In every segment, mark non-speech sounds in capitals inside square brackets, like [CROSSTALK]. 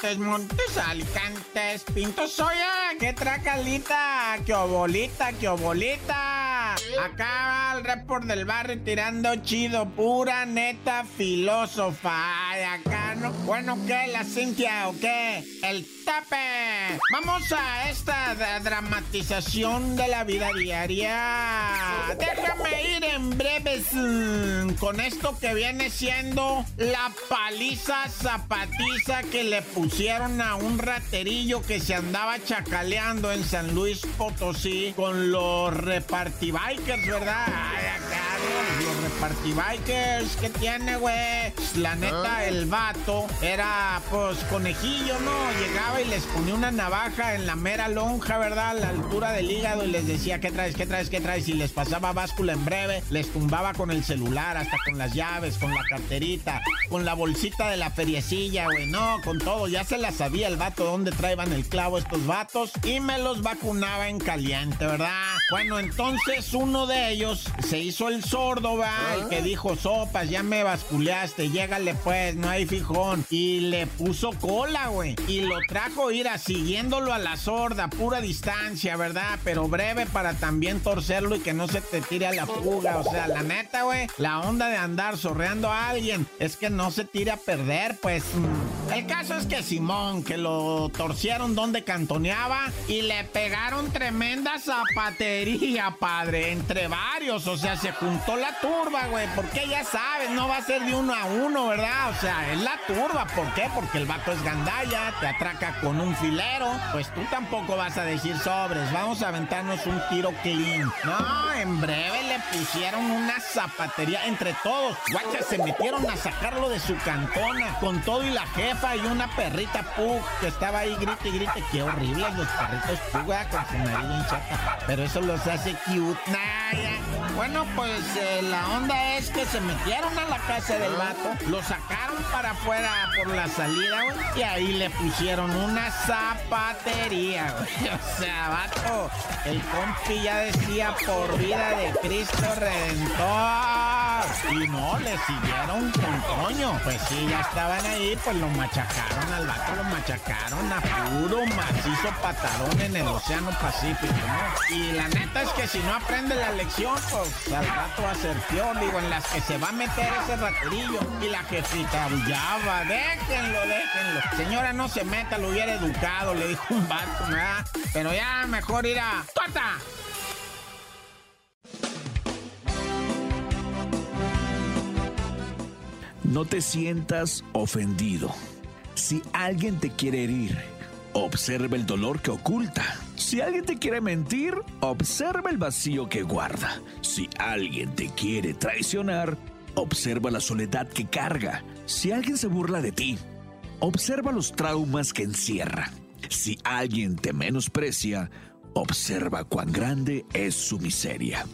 Montes, Montes, Alicantes, Pintos, Soya, qué tracalita, qué obolita, qué obolita. Acá el report del barrio tirando chido, pura neta filósofa. Acá no, bueno, ¿qué? ¿La Cintia o qué? El tape. Vamos a esta dramatización de la vida diaria. Déjame ir en breves mm, con esto que viene siendo la paliza zapatiza que le pusieron a un raterillo que se andaba chacaleando en San Luis Potosí con los repartibikers, ¿verdad? Los repartibikers que tiene, güey. La neta, ah. el vato era, pues, conejillo, ¿no? Llegaba y les ponía una navaja en la mera lonja, ¿verdad? A la altura del hígado y les decía, ¿qué traes, qué traes, qué traes? Y les pasaba báscula en breve, les tumbaba con el celular, hasta con las llaves, con la carterita, con la bolsita de la feriecilla, güey, no, con todo. Ya se la sabía el vato dónde traían el clavo estos vatos y me los vacunaba en caliente, ¿verdad? Bueno, entonces uno de ellos se hizo el sordo, ¿verdad? El que dijo, sopas, ya me basculeaste, llégale pues, no hay fijón. Y le puso cola, güey. Y lo trajo, ir siguiéndolo a la sorda, pura distancia, ¿verdad? Pero breve para también torcerlo y que no se te tire a la fuga. O sea, la neta, güey, la onda de andar sorreando a alguien es que no se tire a perder, pues. Mm. El caso es que Simón, que lo torcieron donde cantoneaba y le pegaron tremenda zapatería, padre, entre varios. O sea, se juntó la turba, güey, porque ya sabes, no va a ser de uno a uno, ¿verdad? O sea, es la turba. ¿Por qué? Porque el vato es gandalla, te atraca con un filero. Pues tú tampoco vas a decir sobres, vamos a aventarnos un tiro clean. No, en breve le pusieron una zapatería entre todos. Guacha, se metieron a sacarlo de su cantona con todo y la jefa y una perrita pug que estaba ahí grite y grite. Qué horribles los perritos pug, con su nariz chata. Pero eso los hace cute. Bueno, pues eh, la onda es que se metieron a la casa del vato, lo sacaron para afuera por la salida, güey, y ahí le pusieron una zapatería, [LAUGHS] güey. O sea, vato, el compi ya decía por vida de Cristo Redentor. Y no, le siguieron con coño. Pues sí, ya estaban ahí, pues lo machacaron al vato, lo machacaron a puro macizo patadón en el Océano Pacífico, ¿no? Y la neta es que si no aprende la lección, pues al rato va a ser peor, digo, en las que se va a meter ese raterillo. Y la jefita ya va, déjenlo, déjenlo. Señora, no se meta, lo hubiera educado, le dijo un vato, ¿verdad? Pero ya mejor ir a... No te sientas ofendido. Si alguien te quiere herir, observa el dolor que oculta. Si alguien te quiere mentir, observa el vacío que guarda. Si alguien te quiere traicionar, observa la soledad que carga. Si alguien se burla de ti, observa los traumas que encierra. Si alguien te menosprecia, observa cuán grande es su miseria.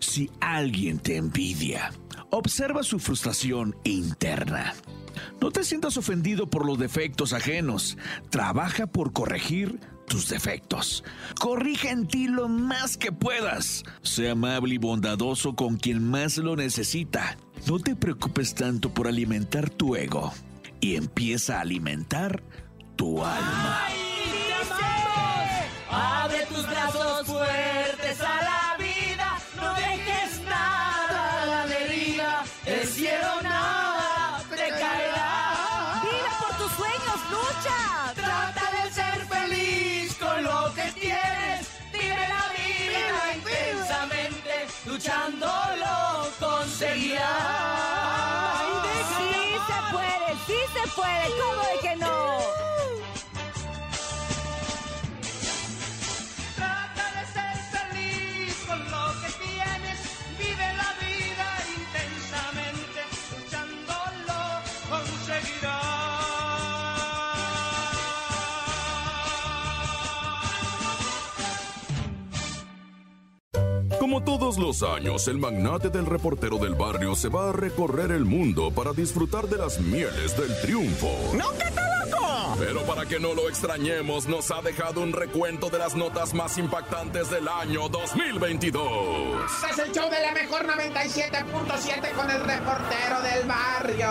Si alguien te envidia, observa su frustración interna. No te sientas ofendido por los defectos ajenos. Trabaja por corregir tus defectos. Corrige en ti lo más que puedas. Sea amable y bondadoso con quien más lo necesita. No te preocupes tanto por alimentar tu ego y empieza a alimentar tu alma. Abre tus brazos fuertes puede, ¿cómo Como todos los años, el magnate del reportero del barrio se va a recorrer el mundo para disfrutar de las mieles del triunfo. ¡No, que está loco! Pero para que no lo extrañemos, nos ha dejado un recuento de las notas más impactantes del año 2022. Este es el show de la mejor 97.7 con el reportero del barrio.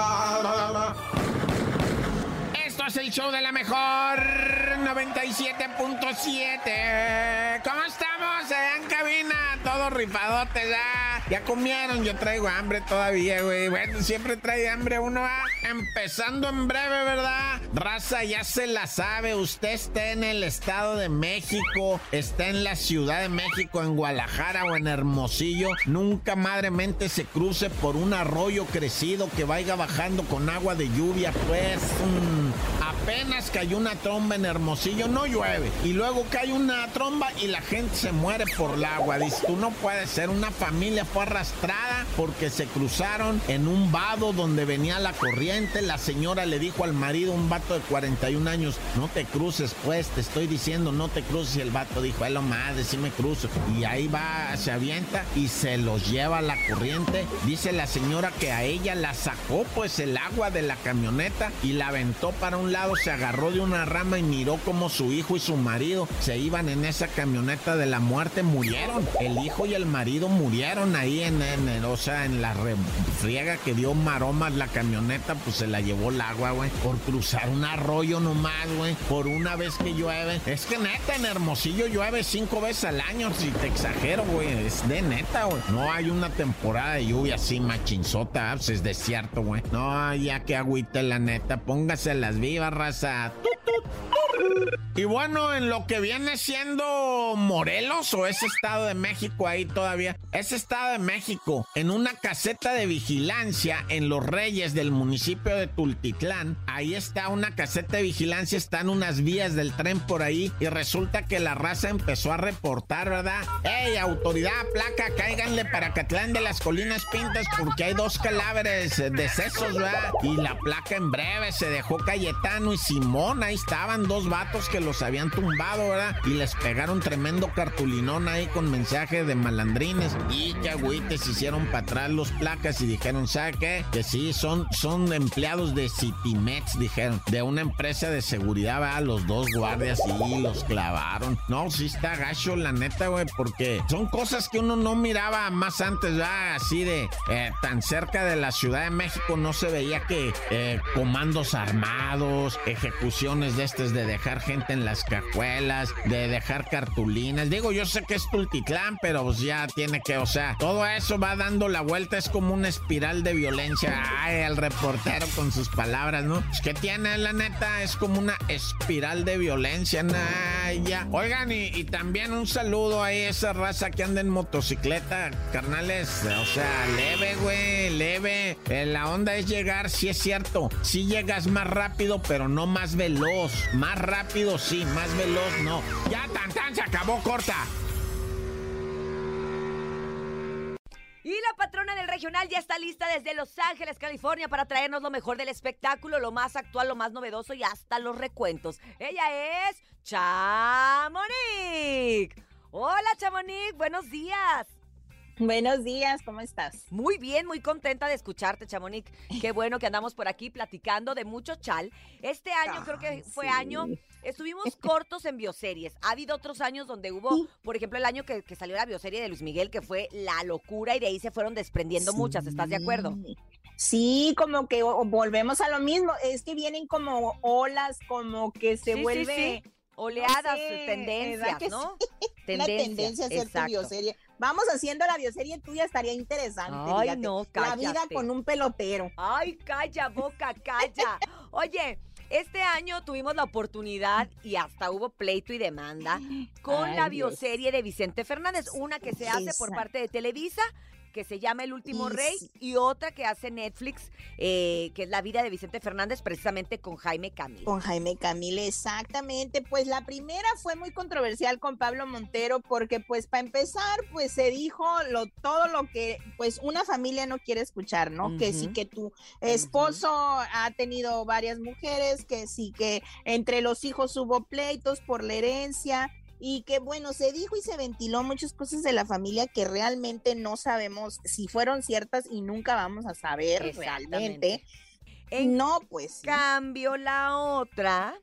Esto es el show de la mejor 97.7. ¿Cómo estamos? Eh, en cabina, todos rifadotes, ¿ah? Ya comieron, yo traigo hambre todavía, güey. Bueno, siempre trae hambre uno, ¿ah? Empezando en breve, ¿verdad? Raza, ya se la sabe. Usted está en el Estado de México, está en la Ciudad de México, en Guadalajara o en Hermosillo. Nunca madremente se cruce por un arroyo crecido que vaya bajando con agua de lluvia, pues. mm, apenas cayó una tromba en Hermosillo, no llueve. Y luego cae una tromba y la gente se muere por el agua. Dice, tú no puedes ser. Una familia fue arrastrada porque se cruzaron en un vado donde venía la corriente. La señora le dijo al marido, un vato de 41 años, no te cruces, pues, te estoy diciendo, no te cruces. Y el vato dijo, es lo madre, sí me cruzo. Y ahí va, se avienta y se los lleva la corriente. Dice la señora que a ella la sacó, pues, el agua de la camioneta y la aventó para un lado, se agarró de una rama y miró como su hijo y su marido se iban en esa camioneta de la muerte, murieron. El hijo y el marido murieron ahí en, en, o sea, en la refriega que dio maromas la camioneta, pues se la llevó el agua, güey, por cruzar un arroyo nomás, güey, por una vez que llueve. Es que neta, en Hermosillo llueve cinco veces al año, si te exagero, güey, es de neta, güey. No hay una temporada de lluvia así machinzota, pues es desierto, güey. No, ya que agüite la neta, póngase las vivas, raza. Y bueno, en lo que viene siendo Morelos o ese estado de México ahí todavía, ese estado de México, en una caseta de vigilancia en Los Reyes del municipio de Tultitlán, ahí está una caseta de vigilancia, están unas vías del tren por ahí y resulta que la raza empezó a reportar, ¿verdad? ¡Ey, autoridad, placa, cáiganle para Catlán de las Colinas Pintas porque hay dos cadáveres decesos, ¿verdad? Y la placa en breve se dejó Cayetano y Simón, ahí estaban dos vatos que los habían tumbado, ¿verdad? Y les pegaron tremendo cartulinón ahí con mensaje de malandrines. Y que agüites hicieron para atrás los placas y dijeron, ¿sabe qué? Que sí, son, son empleados de Citimex, dijeron, de una empresa de seguridad, ¿verdad? Los dos guardias y los clavaron. No, sí está gacho, la neta, güey, porque son cosas que uno no miraba más antes, ¿verdad? Así de eh, tan cerca de la Ciudad de México no se veía que eh, comandos armados, ejecuciones de estas de dejar gente en las cajuelas, de dejar cartulinas. Digo, yo sé que es Tultitlán, pero pues ya tiene que, o sea, todo eso va dando la vuelta, es como una espiral de violencia. Ay, el reportero con sus palabras, ¿no? Pues, ¿Qué tiene la neta? Es como una espiral de violencia, Ay, ya. Oigan, y, también un saludo a esa raza que anda en motocicleta, carnales. O sea, leve, güey, leve. Eh, la onda es llegar, sí es cierto. Sí llegas más rápido, pero no más veloz. Más rápido, sí, más veloz, no. Ya, tan, tan, se acabó, corta. Y la patrona del regional ya está lista desde Los Ángeles, California, para traernos lo mejor del espectáculo, lo más actual, lo más novedoso y hasta los recuentos. Ella es Chamonix. Hola, Chamonix, buenos días. Buenos días, ¿cómo estás? Muy bien, muy contenta de escucharte, Chamonix. Qué bueno que andamos por aquí platicando de mucho chal. Este año creo que fue sí. año, estuvimos [LAUGHS] cortos en bioseries. Ha habido otros años donde hubo, por ejemplo, el año que, que salió la bioserie de Luis Miguel, que fue la locura y de ahí se fueron desprendiendo muchas. ¿Estás de acuerdo? Sí. Como que volvemos a lo mismo. Es que vienen como olas, como que se Sí, vuelve. Oleadas, sé, eh, tendencias, ¿verdad que ¿no? [LAUGHS] una tendencia a hacer tu bioserie. Vamos haciendo la bioserie tuya, estaría interesante. Ay, fíjate. no, La vida con un pelotero. Ay, calla, boca, calla. [LAUGHS] Oye, este año tuvimos la oportunidad y hasta hubo pleito y demanda [GASPS] con Ay, la Dios. bioserie de Vicente Fernández, una que se hace por parte de Televisa que se llama El Último Y Rey sí. y otra que hace Netflix, eh, que es La vida de Vicente Fernández, precisamente con Jaime Camil. Con Jaime Camille, exactamente. Pues la primera fue muy controversial con Pablo Montero porque pues para empezar pues se dijo lo, todo lo que pues una familia no quiere escuchar, ¿no? Que sí que tu esposo ha tenido varias mujeres, que sí que entre los hijos hubo pleitos por la herencia y que bueno, se dijo y se ventiló muchas cosas de la familia que realmente no sabemos si fueron ciertas y nunca vamos a saber realmente. En no, pues. sí. cambio, la otra.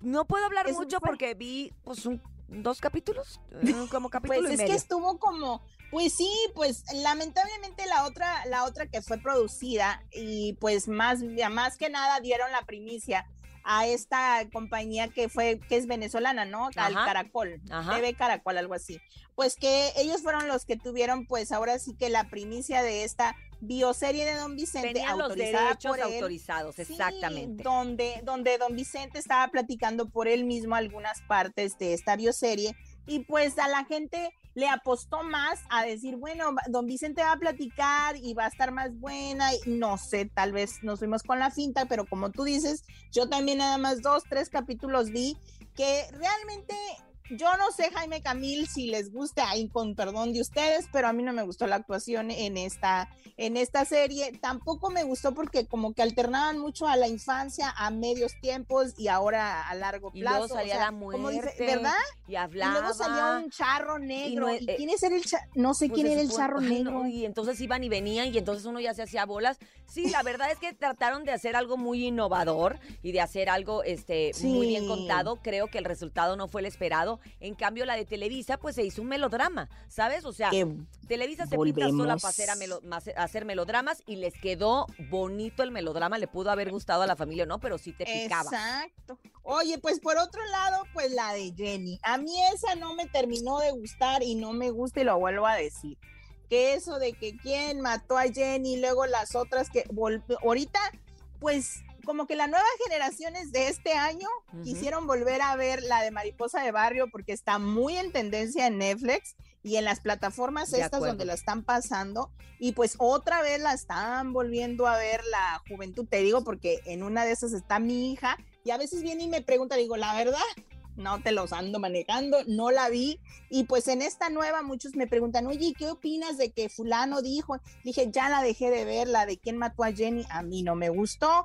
No puedo hablar mucho fue. porque vi pues un- dos capítulos, [LAUGHS] como capítulo Pues y es medio. que estuvo como, pues sí, pues lamentablemente la otra, la otra que fue producida y pues más, más que nada dieron la primicia a esta compañía que fue, que es venezolana, ¿no? Al Ajá. Caracol, Ajá. TV Caracol, algo así. Pues que ellos fueron los que tuvieron, pues ahora sí que la primicia de esta bioserie de Don Vicente Tenían los autorizada derechos por él. autorizados, Sí, exactamente. donde, donde don Vicente estaba platicando por él mismo algunas partes de esta bioserie y pues a la gente le apostó más a decir, bueno, don Vicente va a platicar y va a estar más buena, y no sé, tal vez nos fuimos con la finta, pero como tú dices, yo también nada más dos, tres capítulos vi que realmente... Yo no sé, Jaime Camil, si les gusta, ahí con perdón de ustedes, pero a mí no me gustó la actuación en esta, en esta serie. Tampoco me gustó porque como que alternaban mucho a la infancia, a medios tiempos y ahora a largo Y plazo. luego salía o sea, la como dice- muerte, ¿Verdad? Y Y hablaba. luego salía un charro negro. no- ¿Y, eh, quién es el cha- No sé Pues quién era el charro [LAUGHS] no, negro. y entonces iban y venían y entonces uno ya se hacía bolas. Sí, la verdad es que trataron de hacer algo muy innovador y de hacer algo este muy bien contado. Creo que el resultado no fue el esperado. En cambio, la de Televisa, pues se hizo un melodrama, ¿sabes? O sea, Que Televisa se pinta sola para hacer, a melo- hacer melodramas y les quedó bonito el melodrama. Le pudo haber gustado a la familia, ¿no? Pero sí te picaba. Exacto. Oye, pues por otro lado, pues la de Jenny. A mí esa no me terminó de gustar y no me gusta y lo vuelvo a decir. Que eso de que quién mató a Jenny y luego las otras que ahorita, pues como que las nuevas generaciones de este año Ujú. quisieron volver a ver la de Mariposa de Barrio porque está muy en tendencia en Netflix y en las plataformas De estas acuerdo. donde la están pasando y pues otra vez la están volviendo a ver la juventud, te digo porque en una de esas está mi hija y a veces viene y me pregunta, digo, la verdad, no te los ando manejando, no la vi y pues en esta nueva muchos me preguntan, oye, ¿qué opinas de que fulano dijo? Dije, ya la dejé de ver, la de quién mató a Jenny, a mí no me gustó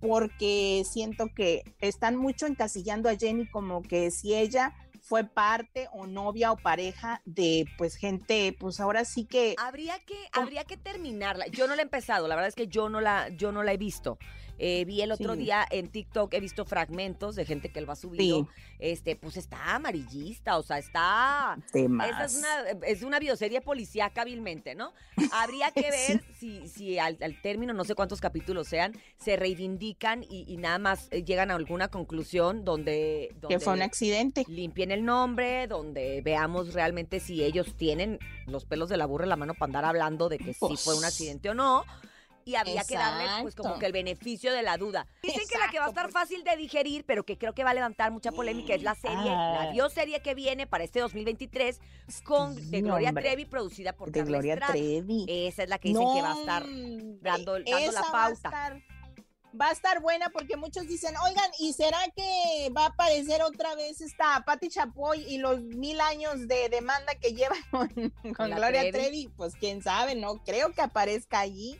porque siento que están mucho encasillando a Jenny como que si ella fue parte o novia o pareja de pues gente, pues ahora sí que Habría que, habría que terminarla. Yo no la he empezado, la verdad es que yo no la, yo no la he visto. Eh, vi el otro Sí. día en TikTok, he visto fragmentos de gente que lo ha subido. Sí. Este, pues está amarillista, o sea, está. temas. Esa es una, es una bioserie policíaca hábilmente, ¿no? Habría que [LAUGHS] ver si, si al, al término, no sé cuántos capítulos sean, se reivindican y, y nada más eh, llegan a alguna conclusión donde, que fue un accidente. limpien el nombre, donde veamos realmente si ellos tienen los pelos de la burra en la mano para andar hablando de que sí Pues, fue un accidente o no. Y habría que darle, pues, como que el beneficio de la duda. Dicen que la que va a estar fácil de digerir, pero que creo que va a levantar mucha polémica, es la serie, la Ah. bioserie que viene para este 2023, con de Gloria hombre. Trevi, producida por de Carla Gloria Estrada. Trevi. Esa es la que dicen que va a estar dando- dando la esa Va a, pauta. estar, va a estar buena porque muchos dicen, oigan, ¿y será que va a aparecer otra vez esta Patti Chapoy y los mil años de demanda que lleva [LAUGHS] con, con la Gloria. Trevi? Pues quién sabe, no creo que aparezca allí,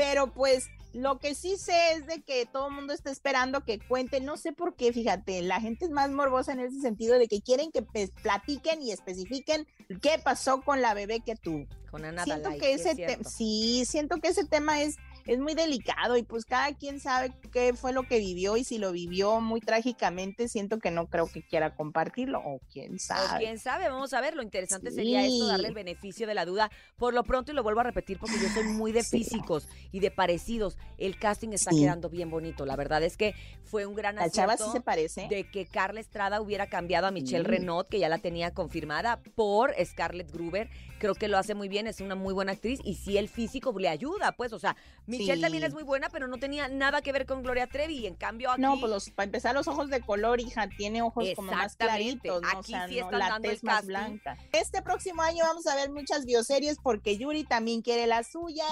pero pues lo que sí sé es de que todo el mundo está esperando que cuenten, no sé por qué, fíjate, la gente es más morbosa en ese sentido de que quieren que pues, platiquen y especifiquen qué pasó con la bebé que tuvo. Con Ana siento Dalai, que es ese sí, siento que ese tema es, es muy delicado y pues cada quien sabe qué fue lo que vivió y si lo vivió muy trágicamente, siento que no creo que quiera compartirlo o quién O sabe. quién sabe, vamos a ver. Lo interesante sería esto, darle el beneficio de la duda. Por lo pronto, y lo vuelvo a repetir porque yo soy muy de Sí. físicos y de parecidos. El casting está Sí. quedando bien bonito. La verdad es que fue un gran La chava sí acierto se parece. de que Carla Estrada hubiera cambiado a Michelle. Renaud, que ya la tenía confirmada, por Scarlett Gruber. Creo que lo hace muy bien, es una muy buena actriz y sí el físico le ayuda, pues, o sea, Michelle Sí. también es muy buena, pero no tenía nada que ver con Gloria Trevi y en cambio aquí No, pues los, para empezar los ojos de color, hija, tiene ojos como más claritos, ¿no? o Aquí sea, sí no, están la dando el tez más blanca. Este próximo año vamos a ver muchas bioseries porque Yuri también quiere la suya.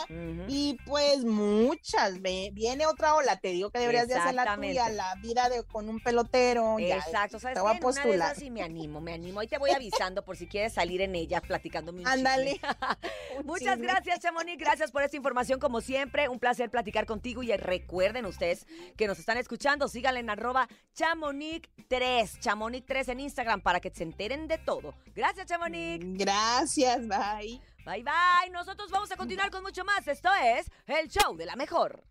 Y pues muchas, ve- viene otra ola, te digo que deberías de hacer la tuya, la vida de con un pelotero. ya, Exacto, ¿sabes te voy a una de postular. esas sí me animo, me animo. Ahí te voy avisando por si quieres salir en ella platicándome un Ándale. [LAUGHS] Muchas gracias, Chamonix. Gracias por esta información como siempre. Siempre, un placer platicar contigo y recuerden ustedes que nos están escuchando, síganle en arroba chamonix3, chamonix3 en Instagram para que se enteren de todo. Gracias, Chamonix. Gracias, bye. Bye, bye. Nosotros vamos a continuar con mucho más. Esto es el show de la mejor.